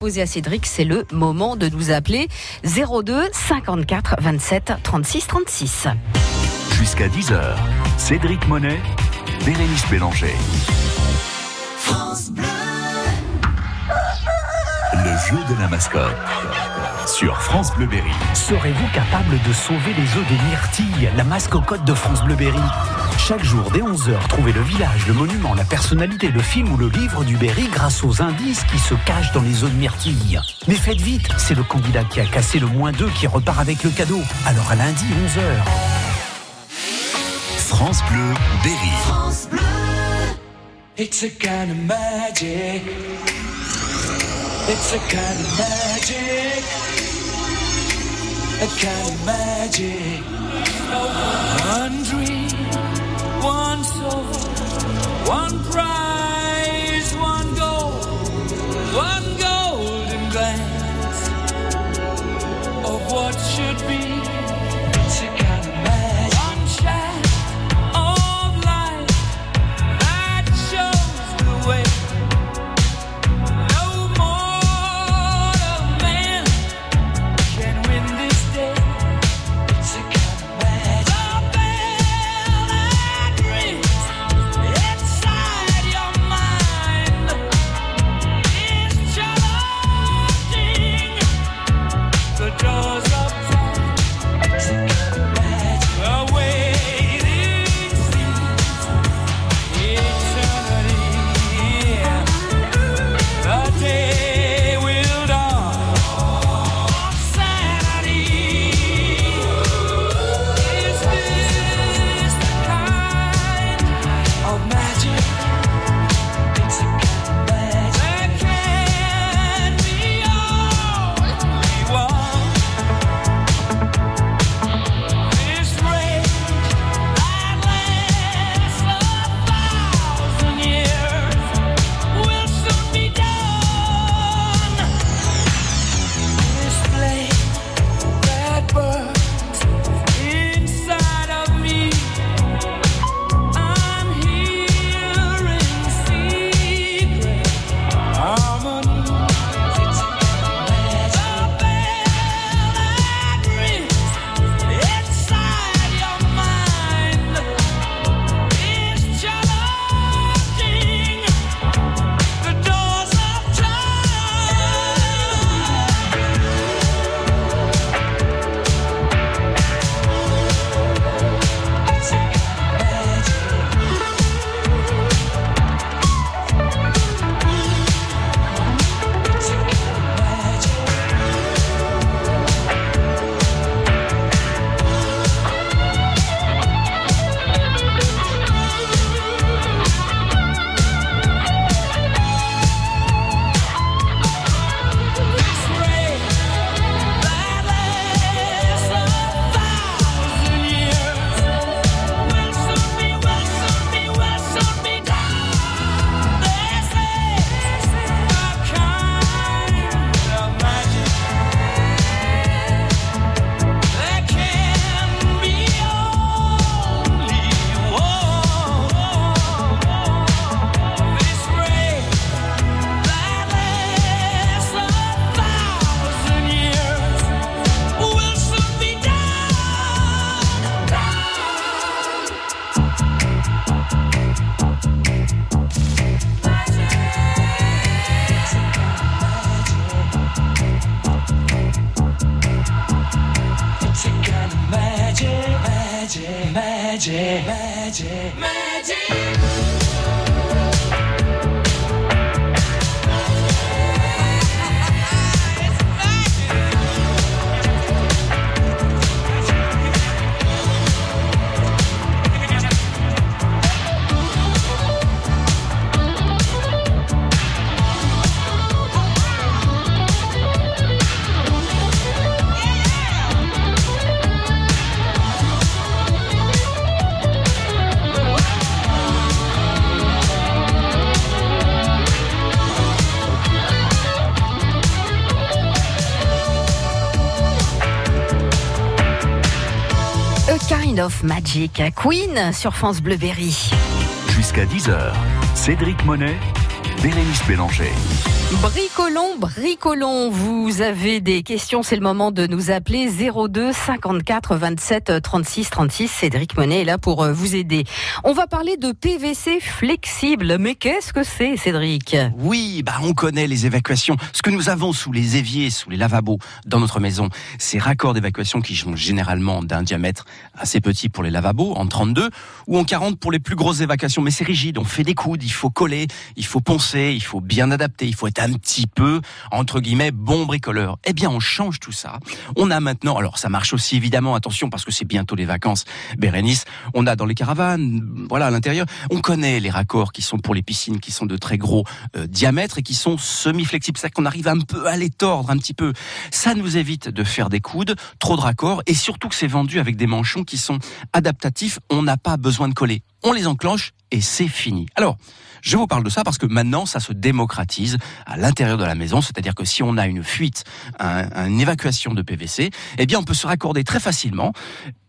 Posé à Cédric, c'est le moment de nous appeler 02 54 27 36 36. Jusqu'à 10h, Cédric Monet, Bérénice Bélanger. Le jeu de la mascotte sur France Bleu Berry. Serez-vous capable de sauver les œufs des myrtilles, la mascotte de France Bleu Berry? Chaque jour, dès 11h, trouvez le village, le monument, la personnalité, le film ou le livre du Berry grâce aux indices qui se cachent dans les œufs de myrtille. Mais faites vite, c'est le candidat qui a cassé le moins d'œufs qui repart avec le cadeau. Alors à lundi, 11h. France Bleu Berry. It's a kind of magic. It's a kind of magic. A kind of magic. One dream, one soul, one prize, Kind of Magic, Queen sur France Bleu Berry. Jusqu'à 10h, Cédric Monet, Bérénice Bélanger. Bricolons, bricolons, vous avez des questions, c'est le moment de nous appeler 02 54 27 36 36. Cédric Monet est là pour euh, vous aider. On va parler de PVC flexible, mais qu'est-ce que c'est Cédric? Oui, bah on connaît les évacuations. Ce que nous avons sous les éviers, sous les lavabos dans notre maison, ces raccords d'évacuation qui sont généralement d'un diamètre assez petit pour les lavabos, en 32 ou en 40 pour les plus grosses évacuations. Mais c'est rigide, on fait des coudes, il faut coller, il faut poncer, il faut bien adapter, il faut être un petit peu, entre guillemets, bon bricoleur. Eh bien, on change tout ça. On a maintenant, alors ça marche aussi évidemment, attention, parce que c'est bientôt les vacances, Bérénice, on a dans les caravanes, voilà, à l'intérieur, on connaît les raccords qui sont pour les piscines, qui sont de très gros euh, diamètres et qui sont semi-flexibles. C'est-à-dire qu'on arrive un peu à les tordre un petit peu. Ça nous évite de faire des coudes, trop de raccords, et surtout que c'est vendu avec des manchons qui sont adaptatifs. On n'a pas besoin de coller. On les enclenche et c'est fini. Alors, je vous parle de ça parce que maintenant, ça se démocratise à l'intérieur de la maison. C'est-à-dire que si on a une fuite, une évacuation de PVC, eh bien, on peut se raccorder très facilement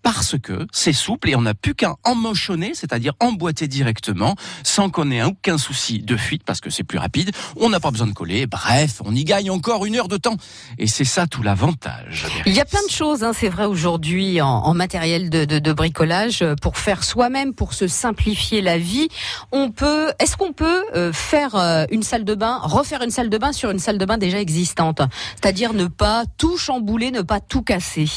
parce que c'est souple et on n'a plus qu'à emmochonner, c'est-à-dire emboîter directement, sans qu'on ait aucun souci de fuite, parce que c'est plus rapide. On n'a pas besoin de coller. Bref, on y gagne encore une heure de temps. Et c'est ça tout l'avantage. Il y a plein de choses, hein, c'est vrai, aujourd'hui, en, matériel de, bricolage, euh, pour faire soi-même, pour se simplifier la vie. On peut, est-ce qu'on peut euh, faire euh, une salle de bain, refaire une salle de bain sur une salle de bain déjà existante? C'est-à-dire ne pas tout chambouler, ne pas tout casser.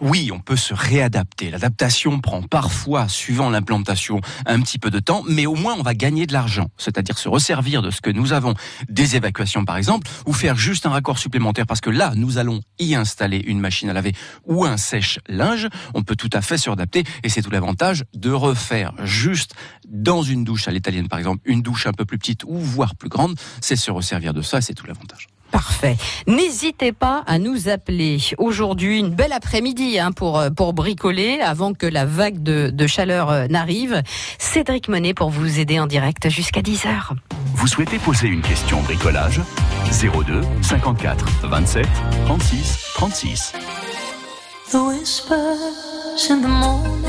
Oui, on peut se réadapter. L'adaptation prend parfois, suivant l'implantation, un petit peu de temps, mais au moins on va gagner de l'argent. C'est-à-dire se resservir de ce que nous avons, des évacuations par exemple, ou faire juste un raccord supplémentaire parce que là, nous allons y installer une machine à laver ou un sèche-linge. On peut tout à fait se réadapter et c'est tout l'avantage de refaire juste dans une douche à l'italienne par exemple, une douche un peu plus petite ou voire plus grande, c'est se resservir de ça, c'est tout l'avantage. Parfait. N'hésitez pas à nous appeler. Aujourd'hui, une belle après-midi hein, pour, euh, pour bricoler avant que la vague de, de chaleur euh, n'arrive. Cédric Monet pour vous aider en direct jusqu'à 10h. Vous souhaitez poser une question bricolage? 02 54 27 36 36. The whispers in the morning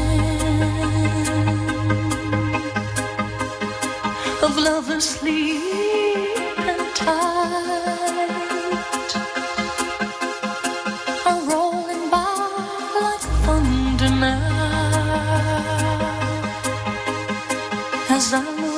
of lovers sleep and time. love.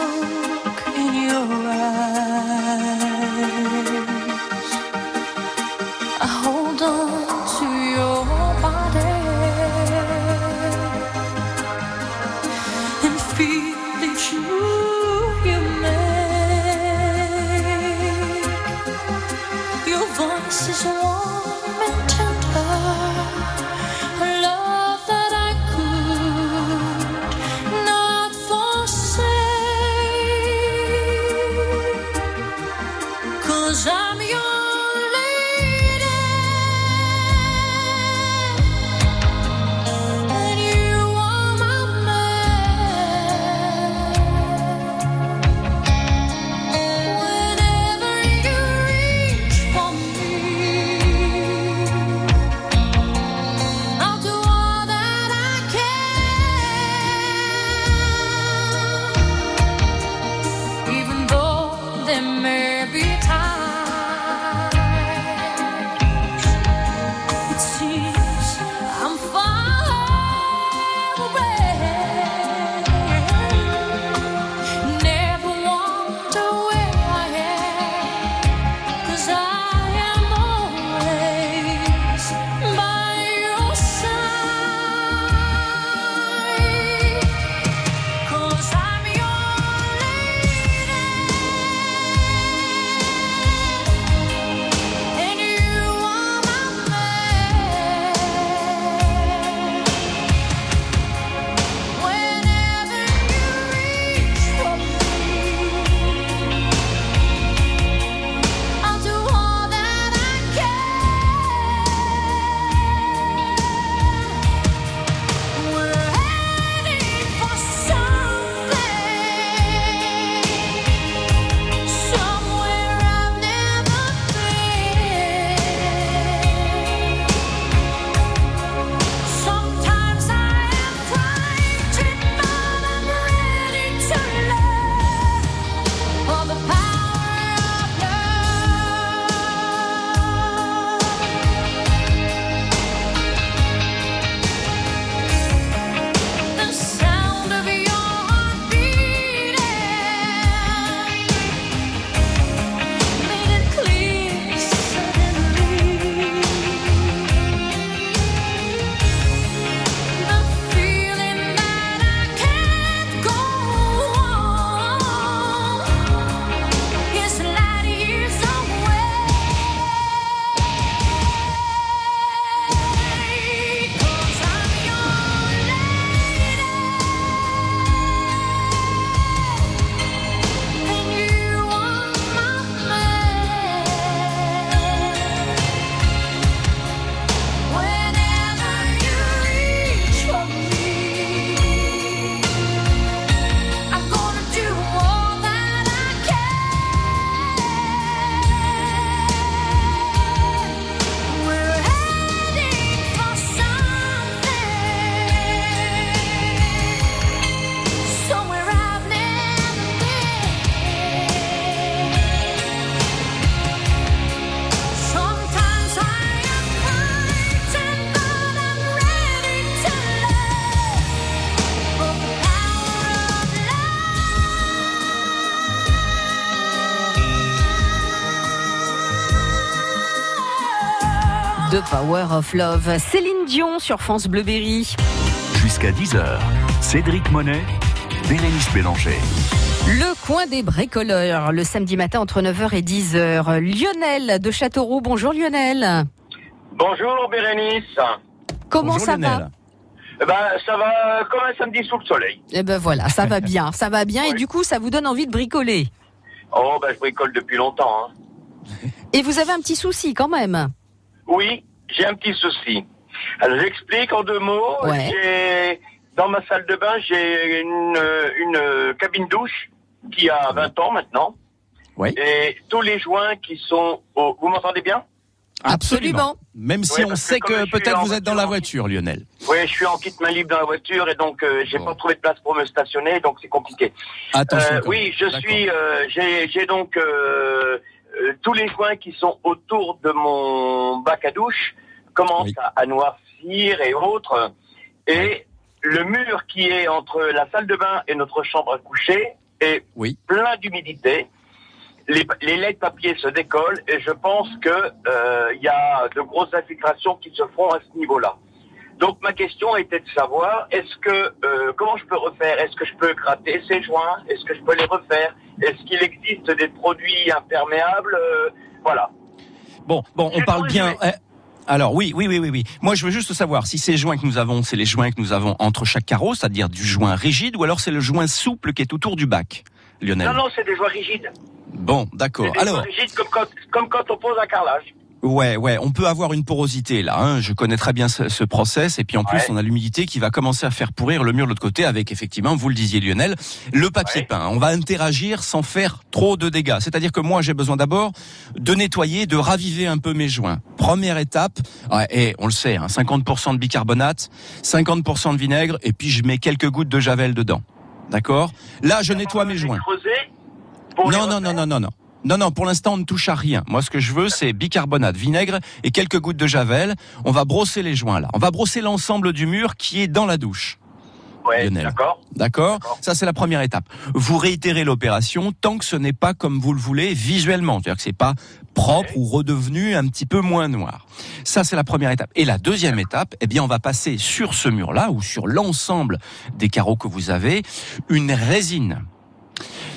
Power of Love. Céline Dion sur France Bleu Berry. Jusqu'à 10h, Cédric Monet, Bérénice Bélanger. Le coin des bricoleurs, le samedi matin entre 9h et 10h. Lionel de Châteauroux. Bonjour Lionel. Bonjour Bérénice. Comment Bonjour, ça Lionel. va Eh ben, ça va comme un samedi sous le soleil. Eh ben voilà, ça va bien, ça va bien et du coup ça vous donne envie de bricoler. Oh, ben, je bricole depuis longtemps. hein. Et vous avez un petit souci quand même. Oui, j'ai un petit souci. Alors, j'explique en deux mots. Ouais. J'ai, dans ma salle de bain, j'ai une, une cabine douche qui a 20 ans maintenant. Oui. Et tous les joints qui sont au... Vous m'entendez bien? Absolument. Même si on que sait que peut-être vous êtes dans la voiture, Lionel. Oui, je suis en kit main libre dans la voiture et donc euh, j'ai Bon. pas trouvé de place pour me stationner, donc c'est compliqué. Attention. Euh, oui, je suis. euh, j'ai, j'ai donc euh, euh, tous les joints qui sont autour de mon bac à douche commencent Oui. à, à noircir et autres. Et le mur qui est entre la salle de bain et notre chambre à coucher est Oui. plein d'humidité. Les, les laits de papier se décollent et je pense que euh, il y a de grosses infiltrations qui se font à ce niveau-là. Donc ma question était de savoir est-ce que euh, comment je peux refaire? Est-ce que je peux gratter ces joints? Est-ce que je peux les refaire? Est-ce qu'il existe des produits imperméables? Euh, Voilà. Bon, bon, on parle bien. eh, Alors oui, oui, oui, oui, oui. Moi, je veux juste savoir si ces joints que nous avons, c'est les joints que nous avons entre chaque carreau, c'est-à-dire du joint rigide, ou alors c'est le joint souple qui est autour du bac, Lionel? Non non, c'est des joints rigides. Bon, d'accord. Alors, joints rigides comme quand, comme quand on pose un carrelage. Ouais, ouais, on peut avoir une porosité là. Hein. Je connais très bien ce, ce process, et puis en plus, on a l'humidité qui va commencer à faire pourrir le mur de l'autre côté, avec effectivement, vous le disiez, Lionel, le papier Ouais. peint. On va interagir sans faire trop de dégâts. C'est-à-dire que moi, j'ai besoin d'abord de nettoyer, de raviver un peu mes joints. Première étape, ouais, et on le sait, hein, 50% de bicarbonate, 50% de vinaigre, et puis je mets quelques gouttes de javel dedans. D'accord? Là, je nettoie mes joints. Non, non, non, non, non, non. Non, non, pour l'instant, on ne touche à rien. Moi, ce que je veux, c'est bicarbonate, vinaigre et quelques gouttes de javel. On va brosser les joints, là. On va brosser l'ensemble du mur qui est dans la douche. Ouais. D'accord D'accord. Ça, c'est la première étape. Vous réitérez l'opération tant que ce n'est pas comme vous le voulez visuellement. C'est-à-dire que c'est pas propre ou redevenu un petit peu moins noir. Ça, c'est la première étape. Et la deuxième étape, eh bien, on va passer sur ce mur-là ou sur l'ensemble des carreaux que vous avez une résine.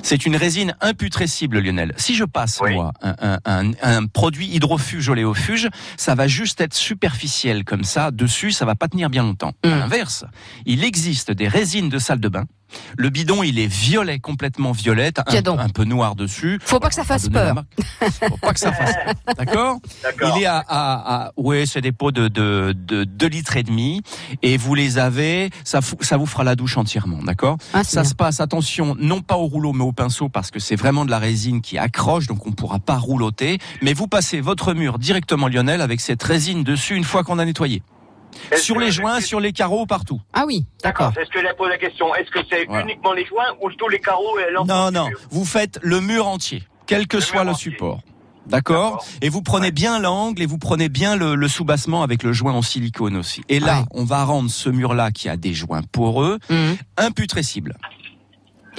C'est une résine imputrescible, Lionel. Si je passe, Oui. moi, un, un- un- produit hydrofuge oléofuge, ça va juste être superficiel comme ça. Dessus, ça va pas tenir bien longtemps. Mm. À l'inverse, il existe des résines de salle de bain. Le bidon, il est violet, complètement violet, Tiens un, donc. un peu noir dessus. Faut pas que ça fasse peur. Faut pas que ça fasse peur. D'accord D'accord. il est à, à, à ouais, c'est des pots de, de, de 2 litres et demi et vous les avez, ça, fou- ça vous fera la douche entièrement, d'accord Ah, Ça bien. se passe, attention, non pas au rouleau mais au pinceau parce que c'est vraiment de la résine qui accroche donc on pourra pas rouloter. Mais vous passez votre mur directement Lionel avec cette résine dessus une fois qu'on a nettoyé. Sur les joints, sur les carreaux, partout. Ah oui, D'accord. C'est ce que j'ai posé la question. Est-ce que c'est Voilà. uniquement les joints ou tous les carreaux et Non, non, vous faites le mur entier, quel que Le soit le entier. support. D'accord. Et vous prenez Ouais. bien l'angle et vous prenez bien le, le soubassement avec le joint en silicone aussi. Et là, Ouais. on va rendre ce mur-là qui a des joints poreux, Mhm. imputrescible.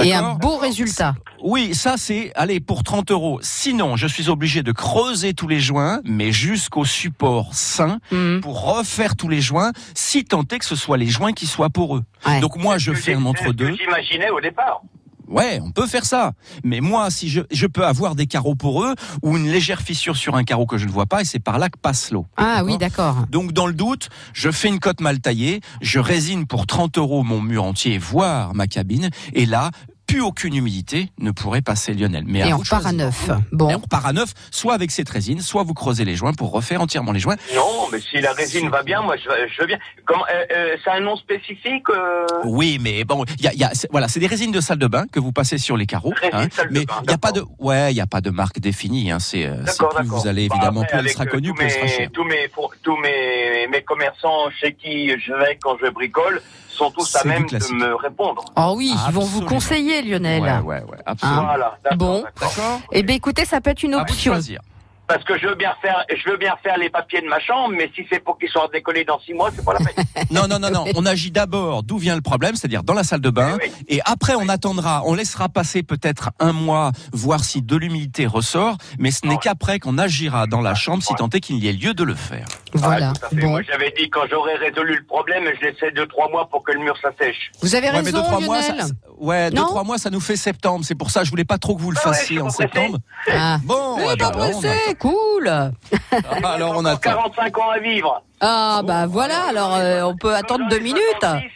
Et un beau résultat. Oui, ça c'est, allez, pour 30 euros. Sinon, je suis obligé de creuser tous les joints, mais jusqu'au support sain, Mhm. pour refaire tous les joints, si tant est que ce soit les joints qui soient poreux. Ouais. Donc moi, je fais un que entre-deux. J'imaginais au départ. Ouais, on peut faire ça. Mais moi, si je, je peux avoir des carreaux poreux ou une légère fissure sur un carreau que je ne vois pas, et c'est par là que passe l'eau. Ah oui, d'accord. Donc, dans le doute, je fais une cote mal taillée, je résine pour 30 euros mon mur entier, voire ma cabine, et là, plus aucune humidité ne pourrait passer Lionel. Mais Et à on repart à neuf. Et on Bon. repart à neuf, soit avec cette résine, soit vous creusez les joints pour refaire entièrement les joints. Non, mais si la résine va bien, moi je, je veux bien. Comment, euh, euh, c'est un nom spécifique euh... Oui, mais bon, il y a, il y a- c'est- voilà, c'est des résines de salle de bain que vous passez sur les carreaux. hein. Salle mais il y a pas de, d'accord. ouais, il y a pas de marque définie. Hein. C'est, euh, c'est D'accord, plus d'accord. vous allez Bah, évidemment, après, plus elle sera connue, tous plus elle sera mes- chère. Tous mes, pour- tous mes, mes commerçants chez qui je vais quand je bricole sont tous à même de me répondre. Oh oui, ils vont vous conseiller, Lionel. Ouais, ouais, ouais, absolument. Voilà. Bon. d'accord. Eh bien, écoutez, ça peut être une À vous de option. choisir. Parce que je veux bien faire, je veux bien faire les papiers de ma chambre, mais si c'est pour qu'ils soient décollés dans six mois, c'est pas la peine. Non, non, non, non. On agit d'abord d'où vient le problème, c'est-à-dire dans la salle de bain. Oui, Et après, on attendra, on laissera passer peut-être un mois, voir si de l'humidité ressort. Mais ce n'est qu'après qu'on agira dans la chambre, si tant est qu'il y ait lieu de le faire. Voilà. Ah. Bon. Moi, j'avais dit quand j'aurais résolu le problème, je laissais deux trois mois pour que le mur s'assèche. Vous avez Ouais, mais raison, deux, trois mois, ça, ouais, deux, trois mois, ça nous fait septembre. C'est pour ça, je voulais pas trop que vous le Ah ouais, fassiez en septembre. Ah. Bon, Mais eh pas ben, alors, cool. attend. alors on attend. 45 ans à vivre. Ah bah voilà, alors euh, on peut attendre deux minutes. 66,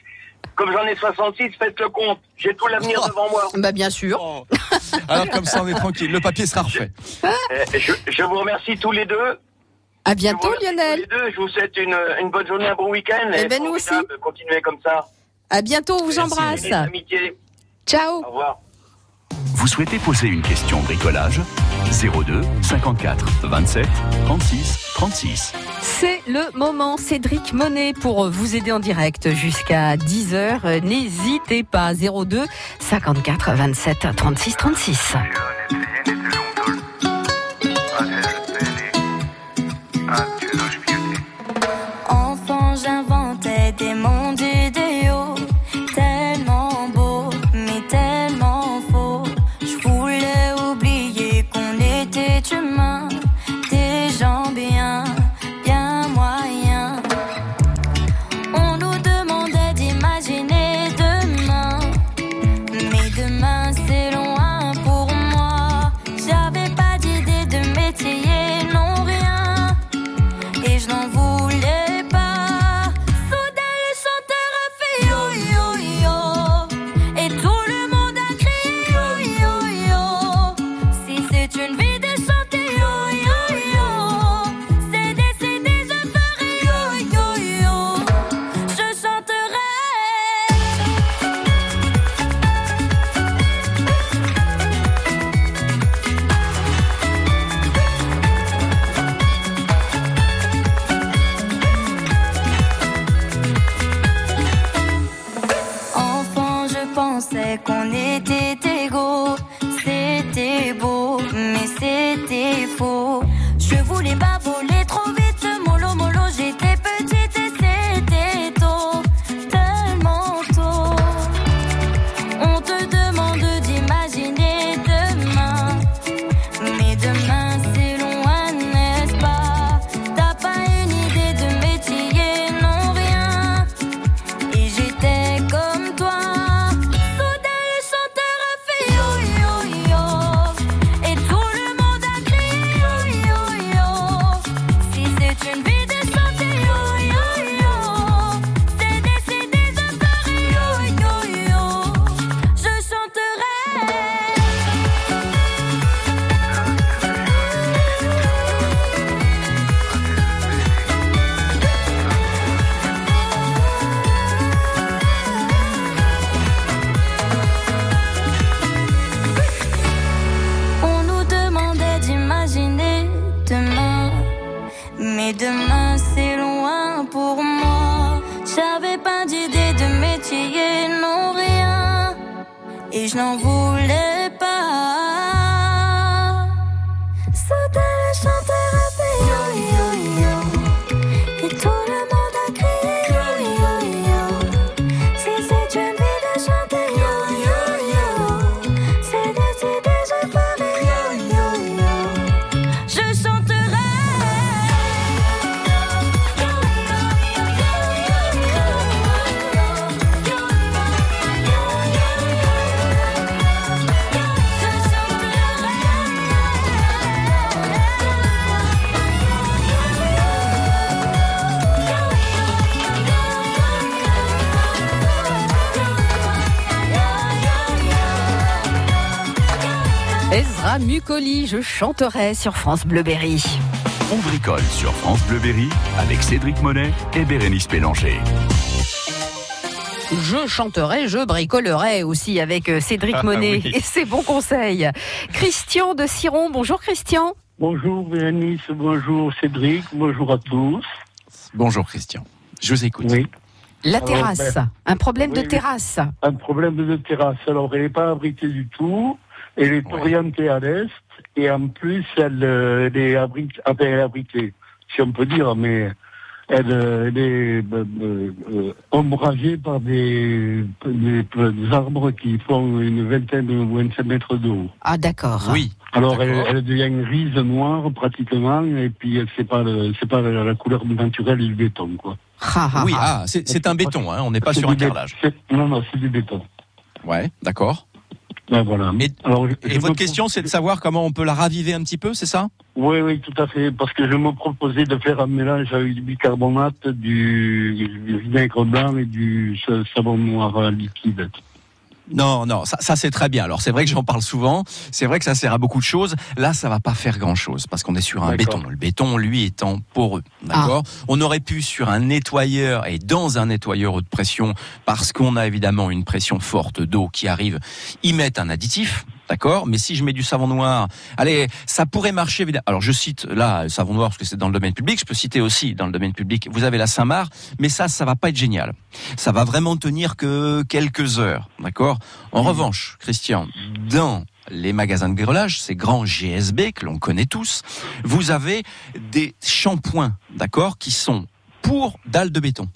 Comme j'en ai 66, faites le compte. J'ai tout l'avenir devant moi. Bah bien sûr. Bon. Alors comme ça, on est tranquille. Le papier sera refait. Euh, Je, je vous remercie tous les deux. À Je vous bientôt, remercie Lionel. Tous les deux. Je vous souhaite une, une bonne journée, un bon week-end. Eh et ben, nous aussi. formidable. Continuez comme ça. À bientôt, on vous Merci. embrasse. Et d'amitié. Ciao. Au revoir. Vous souhaitez poser une question bricolage? 02 54 27 36 36. C'est le moment, Cédric Monet, pour vous aider en direct jusqu'à 10h. N'hésitez pas, 02 54 27 36 36. Mucoli, je chanterai sur France Bleu Berry. On bricole sur France Bleu Berry avec Cédric Monet et Bérénice Pélanger. Je chanterai, je bricolerai aussi avec euh, Cédric Ah, Monet oui. et ses bons conseils. Christian de Siron, bonjour Christian. Bonjour Bérénice, bonjour Cédric, bonjour à tous. Bonjour Christian. Je vous écoute. Oui, La Alors, terrasse, ben, un problème de oui, terrasse. un problème de terrasse. Alors, elle n'est pas abritée du tout, elle est Ouais. orientée à l'est, et en plus, elle, elle est abritée, enfin, elle est abritée, si on peut dire, mais elle, elle est euh, euh, euh, ombragée par des, des, des arbres qui font une vingtaine ou 25 mètres de haut. Ah d'accord. Oui. Alors elle, devient grise, noire pratiquement, et puis c'est pas le- c'est pas la, couleur naturelle du béton, quoi. Ah, ah, Oui, ah. c'est c'est un béton, hein, on n'est pas sur un carrelage. c'est- Non, non, c'est du béton. Ouais, d'accord. Ben voilà. Et- Alors, je- Et je votre question, c'est de savoir comment on peut la raviver un petit peu, c'est ça? Oui, oui, tout à fait. Parce que je me proposais de faire un mélange avec du bicarbonate, du, du vinaigre blanc et du sa- savon noir euh, liquide. Non, non, ça, ça c'est très bien. Alors c'est vrai que j'en parle souvent. C'est vrai que ça sert à beaucoup de choses. Là, ça va pas faire grand-chose parce qu'on est sur un béton. Le béton, lui, étant poreux. D'accord. On aurait pu sur un nettoyeur et dans un nettoyeur haute pression, parce qu'on a évidemment une pression forte d'eau qui arrive, y mettre un additif. D'accord Mais si je mets du savon noir, allez, ça pourrait marcher évidemment. Alors je cite là le savon noir parce que c'est dans le domaine public. Je peux citer aussi dans le domaine public. Vous avez la Saint-Marc, mais ça, ça va pas être génial. Ça va vraiment tenir que quelques heures. D'accord En revanche, Christian, dans les magasins de bricolage, ces grands GSB que l'on connaît tous, vous avez des shampoings, d'accord, qui sont pour dalles de béton.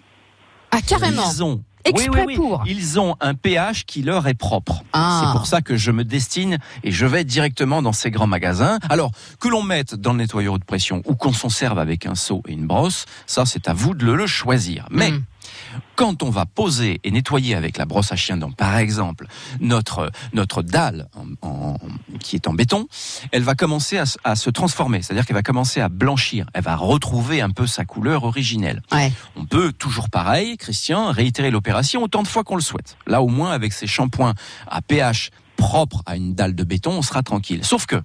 Ah, carrément. Ils ont Exprès oui, oui, oui. pour. Ils ont un pH qui leur est propre. Ah. C'est pour ça que je me destine et je vais directement dans ces grands magasins. Alors, que l'on mette dans le nettoyeur de pression ou qu'on s'en serve avec un seau et une brosse, ça c'est à vous de le, le choisir. Mais Mm. Quand on va poser et nettoyer avec la brosse à chien, donc par exemple notre notre dalle en- en- qui est en béton, elle va commencer à, se- à se transformer, c'est-à-dire qu'elle va commencer à blanchir, elle va retrouver un peu sa couleur originelle. Ouais. On peut toujours pareil, Christian, réitérer l'opération autant de fois qu'on le souhaite. Là, au moins, avec ces shampoings à pH propre à une dalle de béton, on sera tranquille. Sauf que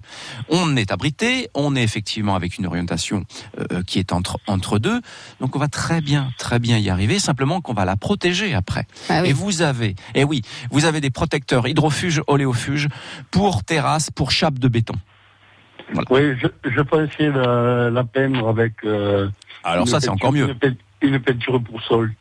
on est abrité, on est effectivement avec une orientation euh, qui est entre entre deux, donc on va très bien, très bien y arriver. Simplement qu'on va la protéger après. Ah oui. Et vous avez, eh oui, vous avez des protecteurs hydrofuges, oléofuges pour terrasse, pour chape de béton. Oui, je, je pensais la, la peindre avec. euh, Alors une ça, c'est peinture- encore mieux. Une, peint- une peinture pour sol.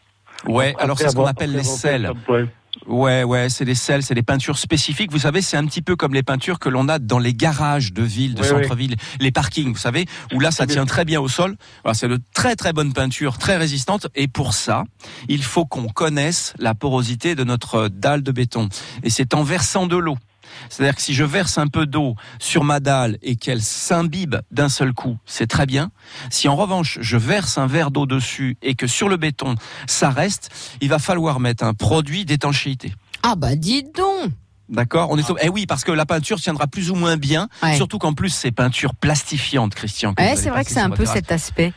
Ouais, Après alors c'est ce qu'on appelle les shampoing. Ouais, ouais, c'est des sels, c'est des peintures spécifiques. Vous savez, c'est un petit peu comme les peintures que l'on a dans les garages de villes, de Oui, centre-ville, les parkings, vous savez, où là, ça tient très bien au sol. Voilà, c'est de très très bonnes peintures, très résistantes. Et pour ça, il faut qu'on connaisse la porosité de notre dalle de béton. Et c'est en versant de l'eau. C'est-à-dire que si je verse un peu d'eau sur ma dalle et qu'elle s'imbibe d'un seul coup, c'est très bien. Si en revanche je verse un verre d'eau dessus et que sur le béton ça reste, il va falloir mettre un produit d'étanchéité. Ah bah dis donc. D'accord, on est. Eh oui, parce que la peinture tiendra plus ou moins bien, Ouais. surtout qu'en plus c'est peinture plastifiante, Christian. Ouais, c'est vrai que c'est un peu terrasse. cet aspect.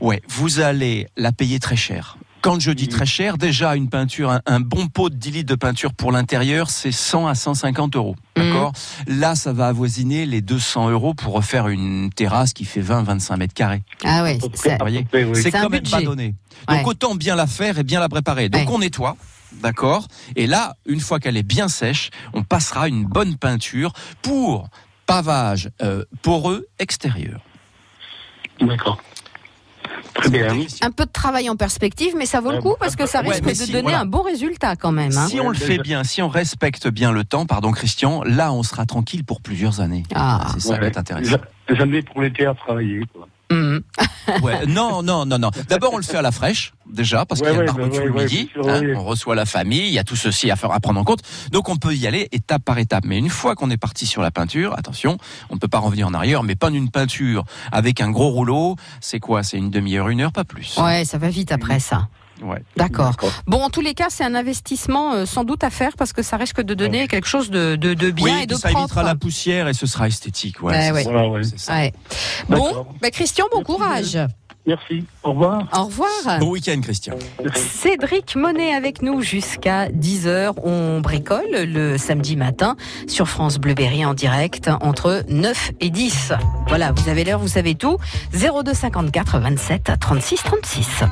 Ouais, vous allez la payer très cher. Quand je dis très cher, déjà une peinture, un, un bon pot de 10 litres de peinture pour l'intérieur, c'est 100 à 150 euros. Mhm. D'accord? Là, ça va avoisiner les 200 euros pour refaire une terrasse qui fait 20-25 mètres carrés. Ah ouais. Oui. C'est C'est un quand même budget. pas donné. Donc Ouais. autant bien la faire et bien la préparer. Donc Ouais. on nettoie. D'accord? Et là, une fois qu'elle est bien sèche, on passera une bonne peinture pour pavage euh, poreux extérieur. D'accord. Très bien. Un peu de travail en perspective, mais ça vaut le coup parce que ça Ouais, risque de donner voilà. un bon résultat quand même. hein. Si on le fait bien, si on respecte bien le temps, pardon Christian, là on sera tranquille pour plusieurs années. Ah. c'est ça qui Ouais. est intéressant. J'a- J'en ai pour l'été à travailler. Quoi. Mhm. Ouais, non, non, non, non. D'abord on le fait à la fraîche déjà parce Ouais, qu'il y a le ouais, barbecue ouais, le midi, sûr, hein, oui. on reçoit la famille, il y a tout ceci à faire à prendre en compte. Donc on peut y aller étape par étape. Mais une fois qu'on est parti sur la peinture, attention, on ne peut pas revenir en arrière. Mais pas une peinture avec un gros rouleau. C'est quoi? C'est une demi-heure, une heure, pas plus. Ouais, ça va vite après ça. Ouais. D'accord. Bon, en tous les cas, c'est un investissement euh, sans doute à faire parce que ça risque de donner quelque chose de, de, de bien oui, et de ça propre. évitera la poussière et ce sera esthétique. Ouais, Ouais, c'est ouais. ça. Voilà, ouais. C'est ça. Ouais. Bon, bah Christian, bon Merci courage. Merci. Au revoir. Au revoir. Bon week-end, Christian. Cédric Monet avec nous jusqu'à 10h. On bricole le samedi matin sur France Bleu Berry en direct entre 9 et 10. Voilà, vous avez l'heure, vous savez tout. 02 54 27 36 36.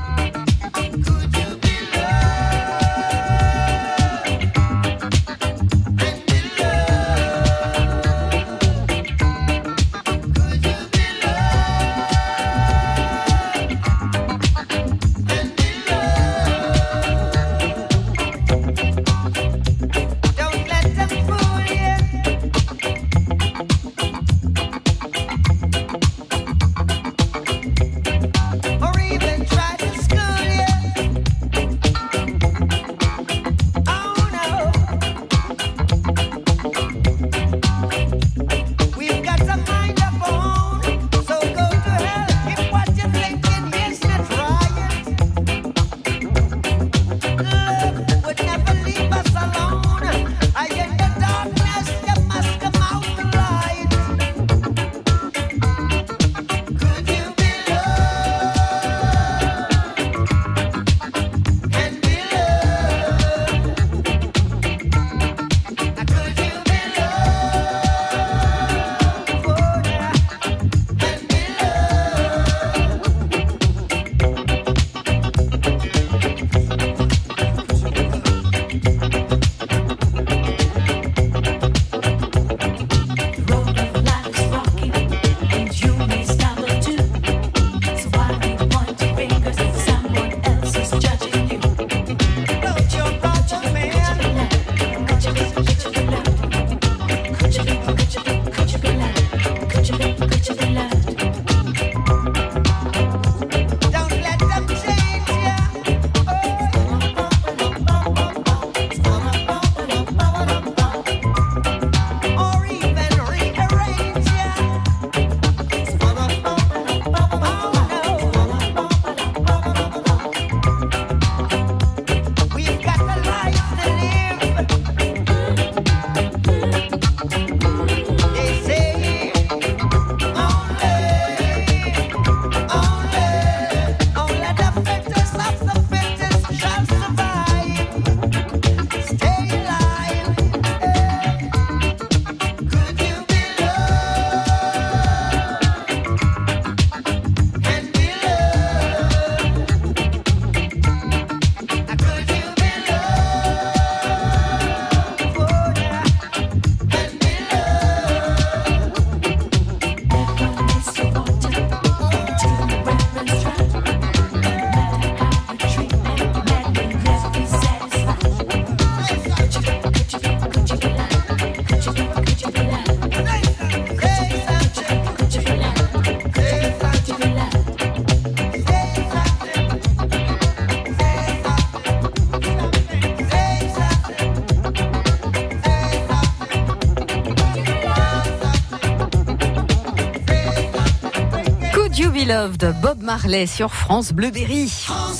Love de Bob Marley sur France Bleu Berry. France Bleu.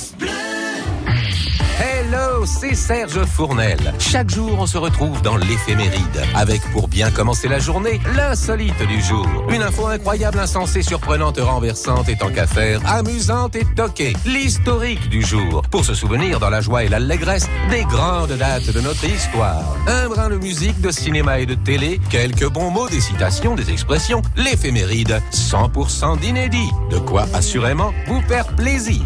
Hello, c'est Serge Fournel. Chaque jour, on se retrouve dans l'éphéméride avec, pour bien commencer la journée, l'insolite du jour. Une info incroyable, insensée, surprenante, renversante et tant qu'à faire, amusante et toquée. L'historique du jour, pour se souvenir dans la joie et l'allégresse des grandes dates de notre histoire. Un brin de musique, de cinéma et de télé, quelques bons mots, des citations, des expressions. L'éphéméride, 100% d'inédit. De quoi, assurément, vous faire plaisir.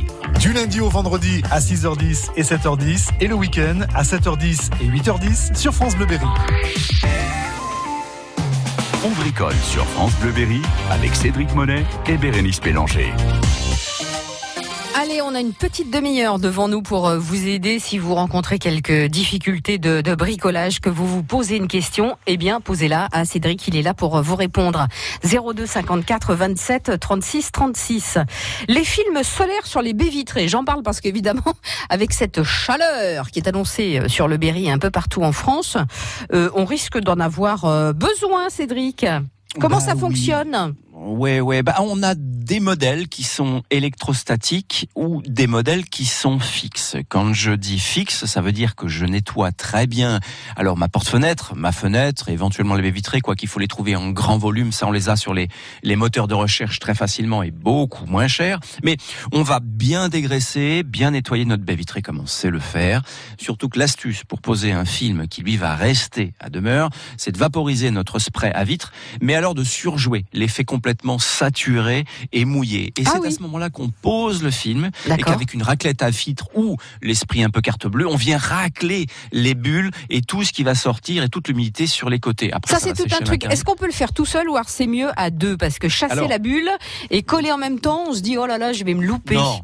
Du lundi au vendredi à 6h10 et 7h10 et le week-end à 7h10 et 8h10 sur France Bleu Berry. On bricole sur France Bleu Berry avec Cédric Monet et Bérénice Pélanger. Allez, on a une petite demi-heure devant nous pour euh, vous aider si vous rencontrez quelques difficultés de, de, bricolage, que vous vous posez une question, eh bien posez-la à Cédric, il est là pour euh, vous répondre. 02 54 27 36 36. Les films solaires sur les baies vitrées, j'en parle parce qu'évidemment, avec cette chaleur qui est annoncée euh, sur le Berry un peu partout en France, euh, on risque d'en avoir besoin, Cédric. Comment bah ça oui. Ouais, ouais. Bah, on a des modèles qui sont électrostatiques ou des modèles qui sont fixes. Quand je dis fixe, ça veut dire que je nettoie très bien. Alors ma porte-fenêtre, ma fenêtre, éventuellement les baies vitrées, quoi qu'il faut les trouver en grand volume. Ça, on les a sur les les moteurs de recherche très facilement et beaucoup moins cher. Mais on va bien dégraisser, bien nettoyer notre baie vitrée comme on sait le faire. Surtout que l'astuce pour poser un film qui lui va rester à demeure, c'est de vaporiser notre spray à vitre, mais alors de surjouer l'effet complètement saturé et mouillé. Et Ah c'est oui. à ce moment-là qu'on pose le film et qu'avec une raclette à vitre ou l'esprit un peu carte bleue, on vient racler les bulles et tout ce qui va sortir et toute l'humidité sur les côtés. Après, Ça, c'est tout un truc. Est-ce qu'on peut le faire tout seul ou alors c'est mieux à deux? Parce que chasser Alors- la bulle et coller en même temps, on se dit oh là là, je vais me louper. Non.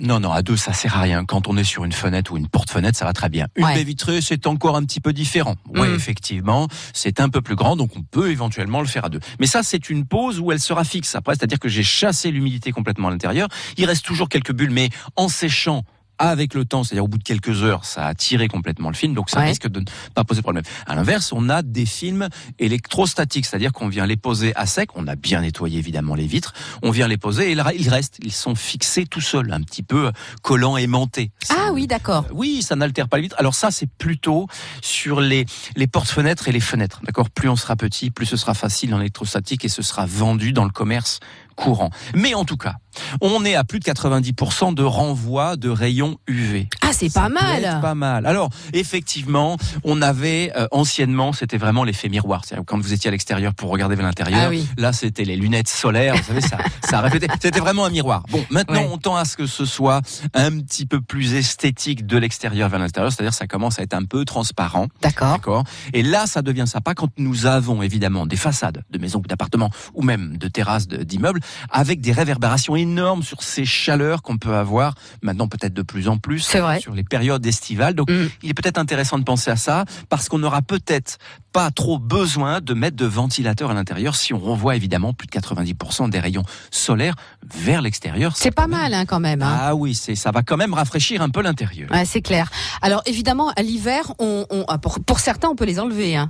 Non, non, à deux, ça sert à rien. Quand on est sur une fenêtre ou une porte-fenêtre, ça va très bien. Une Ouais. baie vitrée, c'est encore un petit peu différent. Oui, Mm. effectivement, c'est un peu plus grand, donc on peut éventuellement le faire à deux. Mais ça, c'est une pause où elle sera fixe. Après, c'est-à-dire que j'ai chassé l'humidité complètement à l'intérieur. Il reste toujours quelques bulles, mais en séchant avec le temps, c'est-à-dire au bout de quelques heures, ça a tiré complètement le film, donc ça Ouais. risque de ne pas poser problème. À l'inverse, on a des films électrostatiques, c'est-à-dire qu'on vient les poser à sec, on a bien nettoyé évidemment les vitres, on vient les poser et là, ils restent, ils sont fixés tout seuls, un petit peu collants aimantés. Ah oui, d'accord. oui, ça n'altère pas les vitres. Alors ça, c'est plutôt sur les, les portes-fenêtres et les fenêtres. D'accord? Plus on sera petit, plus ce sera facile en électrostatique et ce sera vendu dans le commerce courant. Mais en tout cas, on est à plus de 90% de renvoi de rayons UV. Ah, c'est pas mal. Pas mal. Alors, effectivement, on avait euh, anciennement, c'était vraiment l'effet miroir. C'est-à-dire quand vous étiez à l'extérieur pour regarder vers l'intérieur, Ah oui. là c'était les lunettes solaires. Vous savez, ça, ça répétait. C'était vraiment un miroir. Bon, maintenant Ouais. on tend à ce que ce soit un petit peu plus esthétique de l'extérieur vers l'intérieur. C'est-à-dire ça commence à être un peu transparent. D'accord. D'accord. Et là, ça devient sympa quand nous avons évidemment des façades de maisons ou d'appartements ou même de terrasses d'immeubles avec des réverbérations énormes sur ces chaleurs qu'on peut avoir maintenant peut-être de plus en plus vrai. sur les périodes estivales. Donc, Mm. il est peut-être intéressant de penser à ça parce qu'on n'aura peut-être pas trop besoin de mettre de ventilateurs à l'intérieur si on renvoie évidemment plus de 90% des rayons solaires vers l'extérieur. C'est pas mal hein, quand même. hein. Ah oui, c'est ça va quand même rafraîchir un peu l'intérieur. Ouais, c'est clair. Alors évidemment, à l'hiver, on, on- ah, pour, pour certains, on peut les enlever. Hein.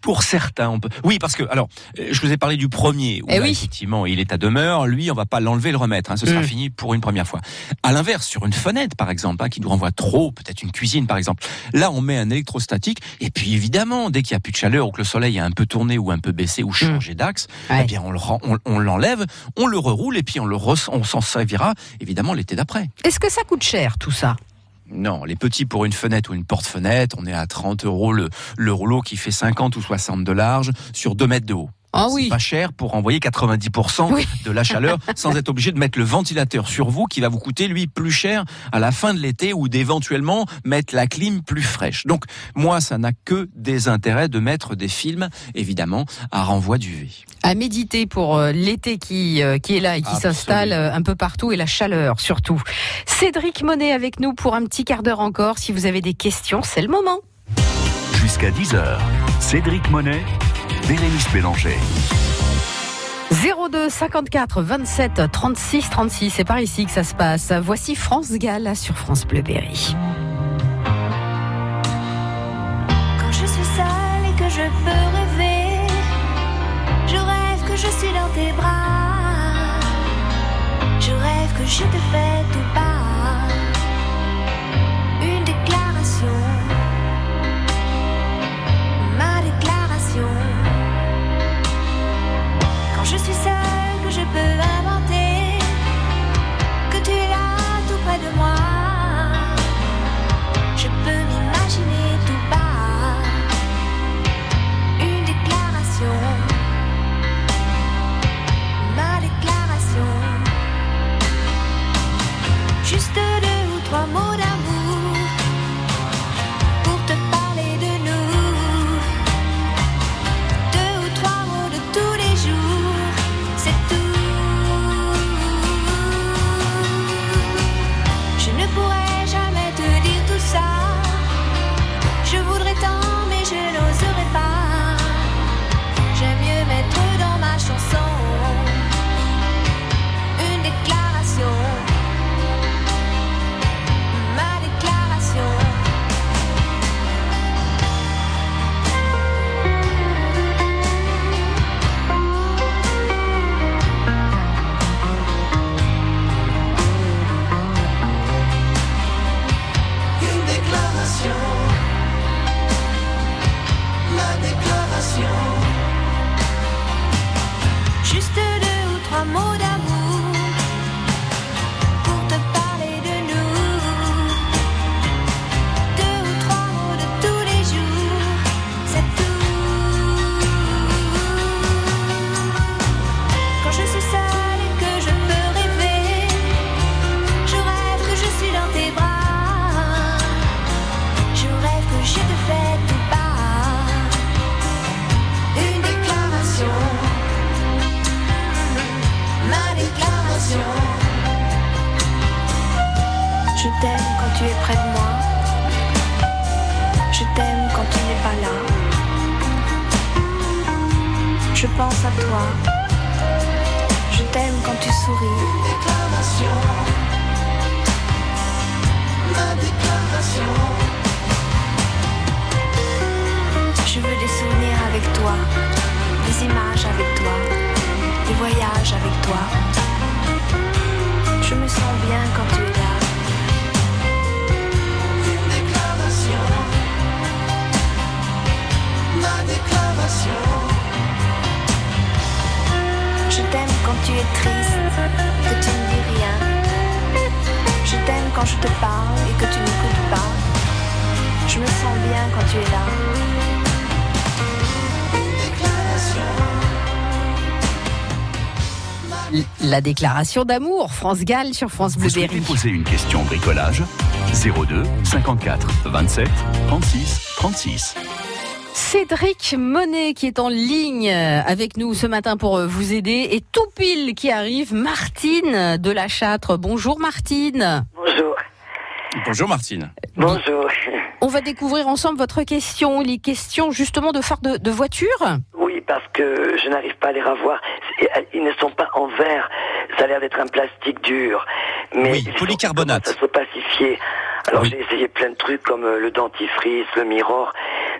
Pour certains, on peut. Oui, parce que alors, euh, je vous ai parlé du premier où Eh là, oui. effectivement il est à demeure. Lui, on va pas l'enlever, et le remettre. hein, ce sera Mm. fini pour une première fois. À l'inverse, sur une fenêtre, par exemple, hein, qui nous renvoie trop, peut-être une cuisine, par exemple. Là, on met un électrostatique. Et puis évidemment, dès qu'il y a plus de chaleur ou que le soleil a un peu tourné ou un peu baissé ou changé d'axe, Mm. Ouais. eh bien on le rend- on, on l'enlève, on le reroule et puis on le re- on s'en servira évidemment l'été d'après. Est-ce que ça coûte cher tout ça? Non, les petits pour une fenêtre ou une porte-fenêtre, on est à 30 euros le, le rouleau qui fait 50 ou 60 de large sur 2 mètres de haut. Ah oui. pas cher pour envoyer 90% Oui. de la chaleur sans être obligé de mettre le ventilateur sur vous qui va vous coûter lui plus cher à la fin de l'été ou d'éventuellement mettre la clim plus fraîche. Donc moi ça n'a que des intérêts de mettre des films évidemment à renvoi d'UV. À méditer pour euh, l'été qui, euh, qui est là et qui s'installe euh, un peu partout et la chaleur surtout. Cédric Monet avec nous pour un petit quart d'heure encore. Si vous avez des questions, c'est le moment. Jusqu'à 10h, Cédric Monet, Bérénice Bélanger. 02 54 27 36 36, c'est par ici que ça se passe. Voici France Gall sur France Bleu Berry. Quand je suis seule et que je peux rêver, je rêve que je suis dans tes bras. Je que je te fais tout bas de moi. Je t'aime quand tu es près de moi. Je t'aime quand tu n'es pas là. Je pense à toi. Je t'aime quand tu souris. Déclaration. La déclaration. Je veux des souvenirs avec toi, des images avec toi, des voyages avec toi. Je me sens bien quand tu Je t'aime quand tu es triste, que tu ne dis rien. Je t'aime quand je te parle et que tu n'écoutes pas. Je me sens bien quand tu es là. La déclaration d'amour, France Gall sur France Bleu Vous Berry. poser une question bricolage? 02 54 27 36 36. Cédric Monet qui est en ligne avec nous ce matin pour vous aider et tout pile qui arrive, Martine de la Châtre. Bonjour Martine. Bonjour. Bonjour Martine. Bonjour. On va découvrir ensemble votre question, les questions justement de phare de, de voiture. Oui, parce que je n'arrive pas à les revoir. C'est- Ils ne sont pas en verre. Ça a l'air d'être un plastique dur. Mais Oui, polycarbonate. Ça s'opacifier. Alors Oui. j'ai essayé plein de trucs comme euh, le dentifrice, le mirror.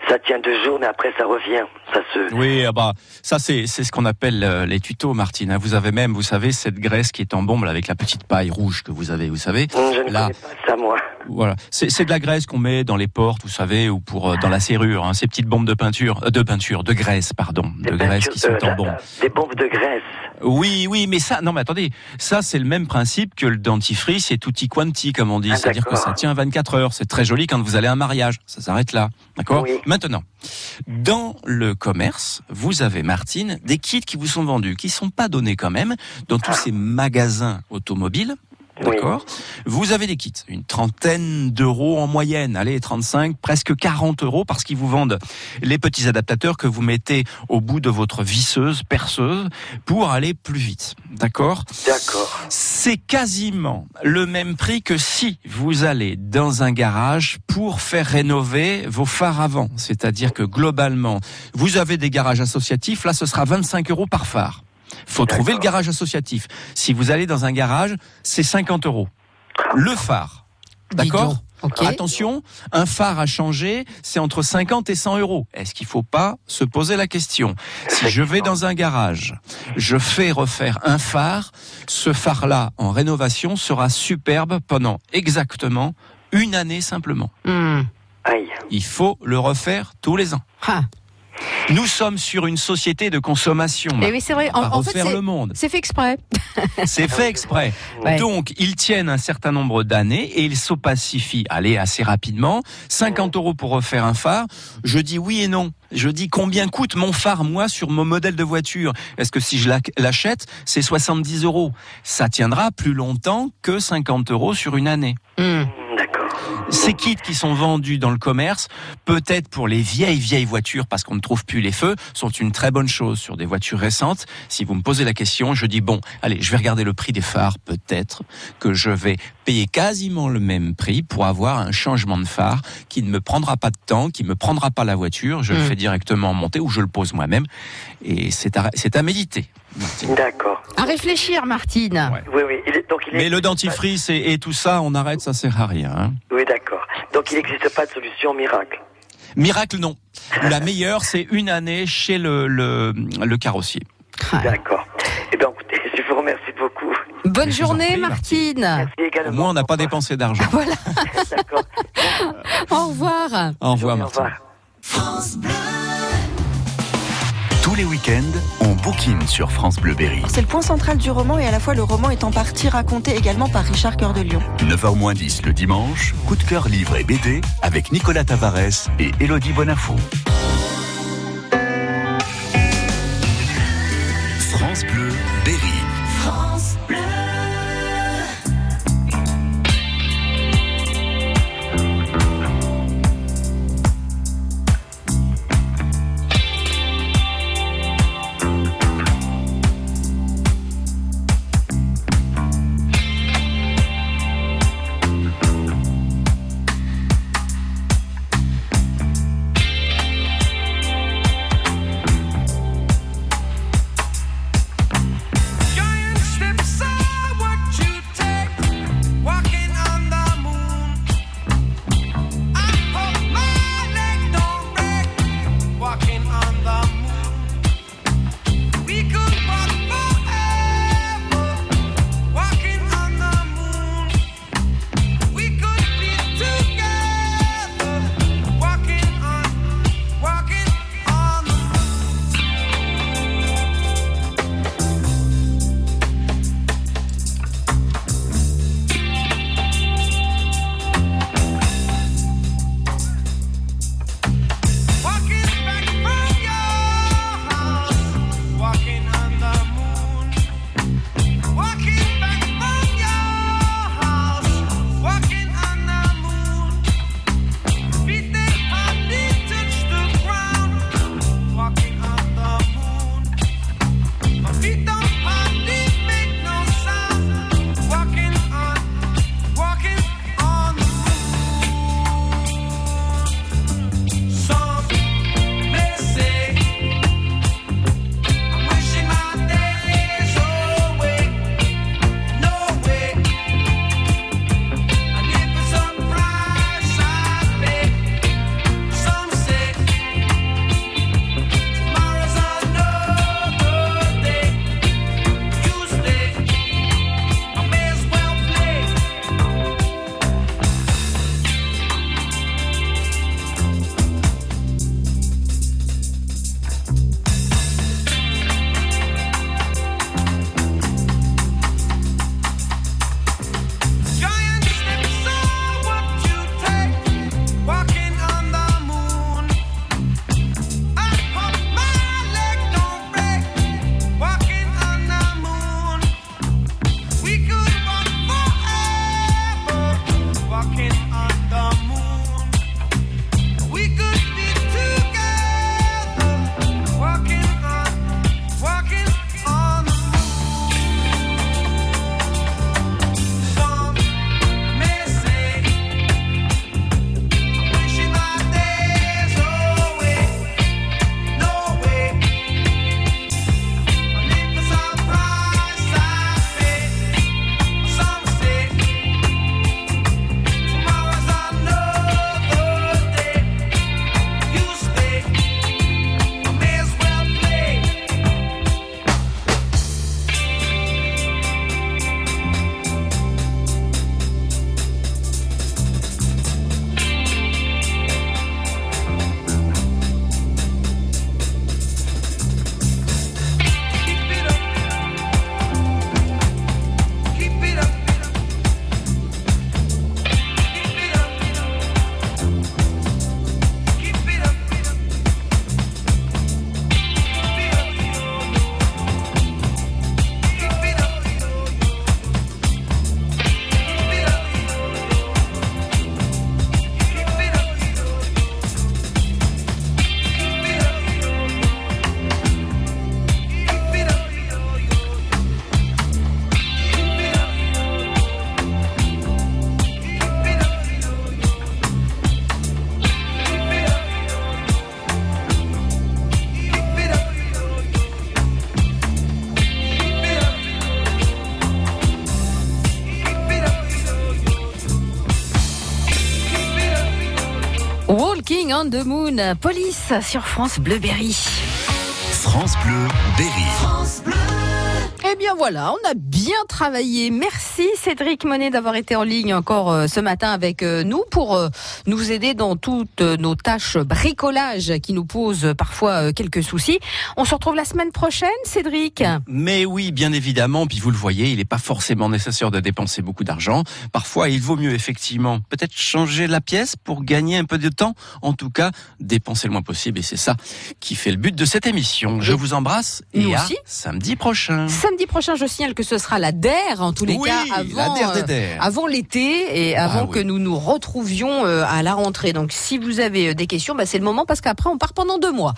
Ça tient deux jours, mais après ça revient. Ça se. Oui, ah bah ça c'est c'est ce qu'on appelle euh, les tutos, Martine. hein. Vous avez même, vous savez, cette graisse qui est en bombe là, avec la petite paille rouge que vous avez, vous savez. Hum, Je ne Là, connais pas ça, moi. voilà, c'est c'est de la graisse qu'on met dans les portes, vous savez, ou pour euh, dans la serrure. Hein, ces petites bombes de peinture, euh, de peinture, de graisse, pardon, de graisse qui sont en bombe. Des bombes de graisse. Oui, oui, mais ça, non, mais attendez, ça c'est le même principe que le dentifrice et tutti quanti, comme on dit, Ah, c'est-à-dire que ça tient 24 heures. C'est très joli quand vous allez à un mariage, ça s'arrête là, d'accord? Oui. Maintenant, dans le commerce, vous avez Martine des kits qui vous sont vendus, qui sont pas donnés quand même dans tous ces magasins automobiles. D'accord Vous avez des kits, une trentaine d'euros en moyenne, allez, 35, presque 40 euros, parce qu'ils vous vendent les petits adaptateurs que vous mettez au bout de votre visseuse, perceuse, pour aller plus vite. D'accord D'accord. C'est quasiment le même prix que si vous allez dans un garage pour faire rénover vos phares avant. C'est-à-dire que globalement, vous avez des garages associatifs, là ce sera 25 euros par phare. Faut trouver le garage associatif. Si vous allez dans un garage, c'est 50 euros. Le phare. D'accord. Attention, un phare à changer, c'est entre 50 et 100 euros. Est-ce qu'il faut pas se poser la question? Si je vais dans un garage, je fais refaire un phare, ce phare-là en rénovation sera superbe pendant exactement une année simplement. Hmm. Il faut le refaire tous les ans. Ah. Nous sommes sur une société de consommation. Eh oui, c'est vrai. En, en fait, le monde. c'est fait exprès. C'est fait exprès. Ouais. Donc, ils tiennent un certain nombre d'années et ils s'opacifient. Allez, assez rapidement. 50 euros pour refaire un phare. Je dis oui et non. Je dis combien coûte mon phare, moi, sur mon modèle de voiture? Est-ce que si je l'ac- l'achète, c'est 70 euros? Ça tiendra plus longtemps que 50 euros sur une année. Hmm. Ces kits qui sont vendus dans le commerce, peut-être pour les vieilles, vieilles voitures, parce qu'on ne trouve plus les feux, sont une très bonne chose sur des voitures récentes. Si vous me posez la question, je dis bon, allez, je vais regarder le prix des phares, peut-être que je vais payer quasiment le même prix pour avoir un changement de phare qui ne me prendra pas de temps, qui me prendra pas la voiture, je le Mm. fais directement monter ou je le pose moi-même. Et c'est à, c'est à méditer. D'accord. À réfléchir, Martine. Oui, oui. Il est, donc il Mais le dentifrice et, et tout ça, on arrête, ça sert à rien. hein. Oui, d'accord. Donc il n'existe pas de solution miracle. Miracle, non. La meilleure, c'est une année chez le, le, le carrossier. D'accord. Eh bien, écoutez, je vous remercie beaucoup. Bonne journée, Martine. Au moins, on n'a pas dépensé d'argent. Au revoir. Au revoir, Martin. Tous les week-ends, on bouquine sur France Bleu Berry. C'est le point central du roman et à la fois le roman est en partie raconté également par Richard Cœur de Lion. 9h moins 10 le dimanche, coup de cœur livre et BD avec Nicolas Tavares et Elodie Bonafou. France Bleu Berry. France Bleu. The Moon, police sur France Bleu Berry. France Bleu Berry. Eh bien voilà, on a bien travaillé. Merci Cédric Monet d'avoir été en ligne encore euh, ce matin avec euh, nous pour euh, nous aider dans toutes nos tâches bricolage qui nous posent parfois quelques soucis. On se retrouve la semaine prochaine, Cédric. Mais oui, bien évidemment. Puis vous le voyez, il n'est pas forcément nécessaire de dépenser beaucoup d'argent. Parfois, il vaut mieux effectivement peut-être changer la pièce pour gagner un peu de temps. En tout cas, dépenser le moins possible. Et c'est ça qui fait le but de cette émission. Je vous embrasse et à aussi. samedi prochain. Samedi prochain, je signale que ce sera la DER, en tous les Oui, cas, avant, euh, avant l'été et avant Ah oui. que nous nous retrouvions euh, à la rentrée. Donc, si vous avez euh, des questions, bah, c'est le moment parce qu'après, on part pendant deux mois.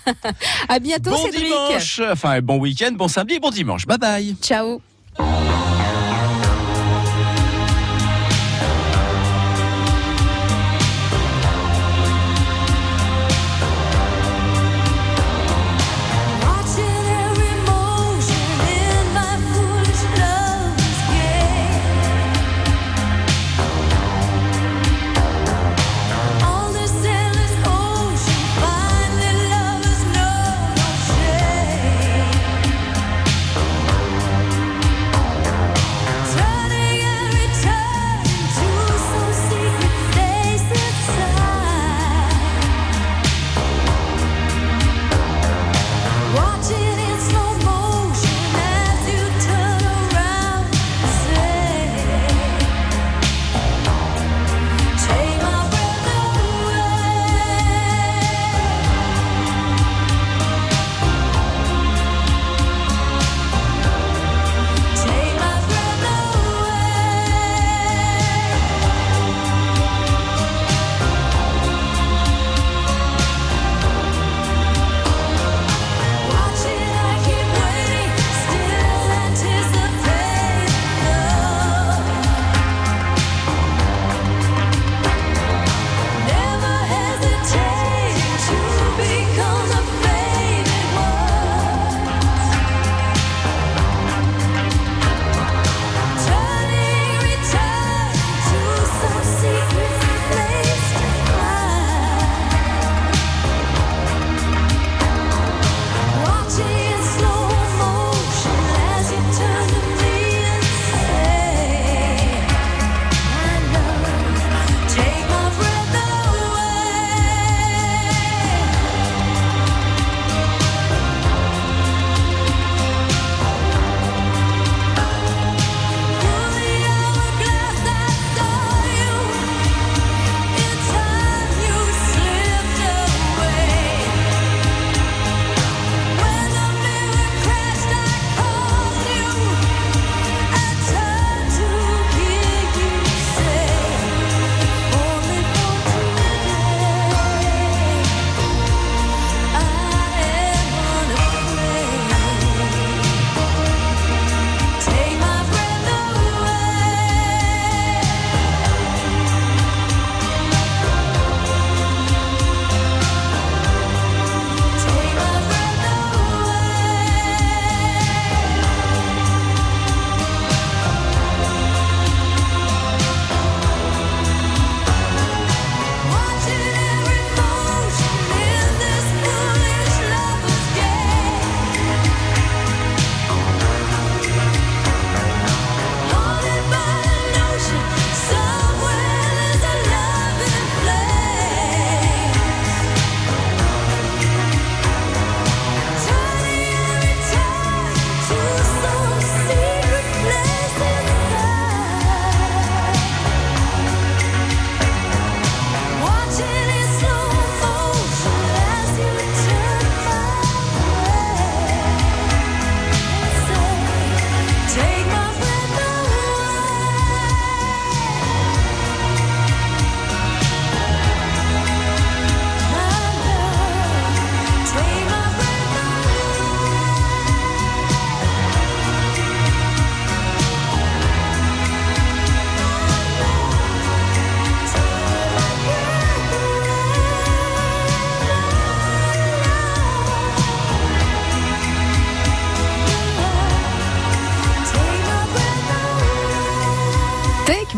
à bientôt, Bon Cédric. dimanche, enfin bon week-end, bon samedi, bon dimanche. Bye bye. Ciao.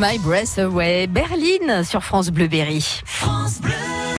My breath away. Berlin sur France Bleu Berry.